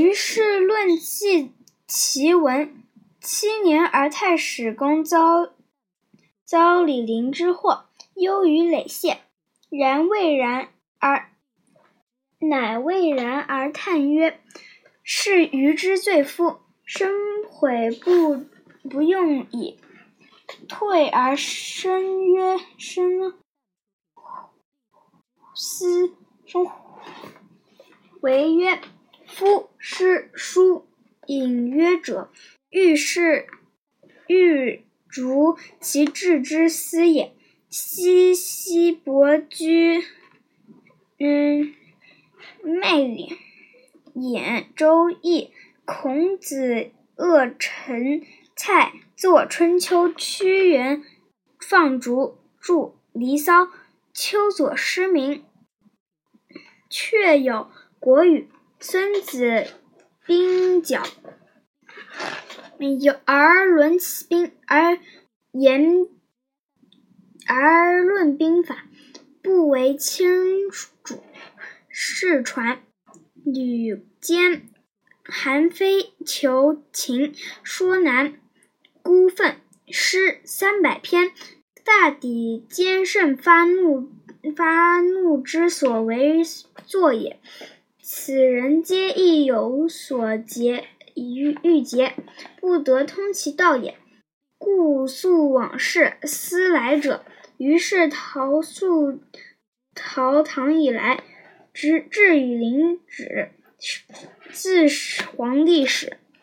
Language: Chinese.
于是论记其文。七年而太史公遭遭李陵之祸，忧于累谢。然未然而乃未然而叹曰：“是余之罪夫，深悔不不用矣。”退而深曰：“深思深为曰：‘夫诗书隐约者。’”欲是欲逐其志之思也。西西伯居，嗯，昧演《周易》。孔子恶陈蔡，作《春秋》。屈原放逐，著《离骚》。丘左失明，却有《国语》。孙子兵角。有而论兵，而言而论兵法，不为轻主。世传。吕坚、韩非求秦，说难。孤愤。诗三百篇，大抵兼胜发怒发怒之所为作也。此人皆亦有所结。欲欲节，不得通其道也。故诉往事，思来者。于是陶肃陶唐以来，直至于陵止，自皇帝始。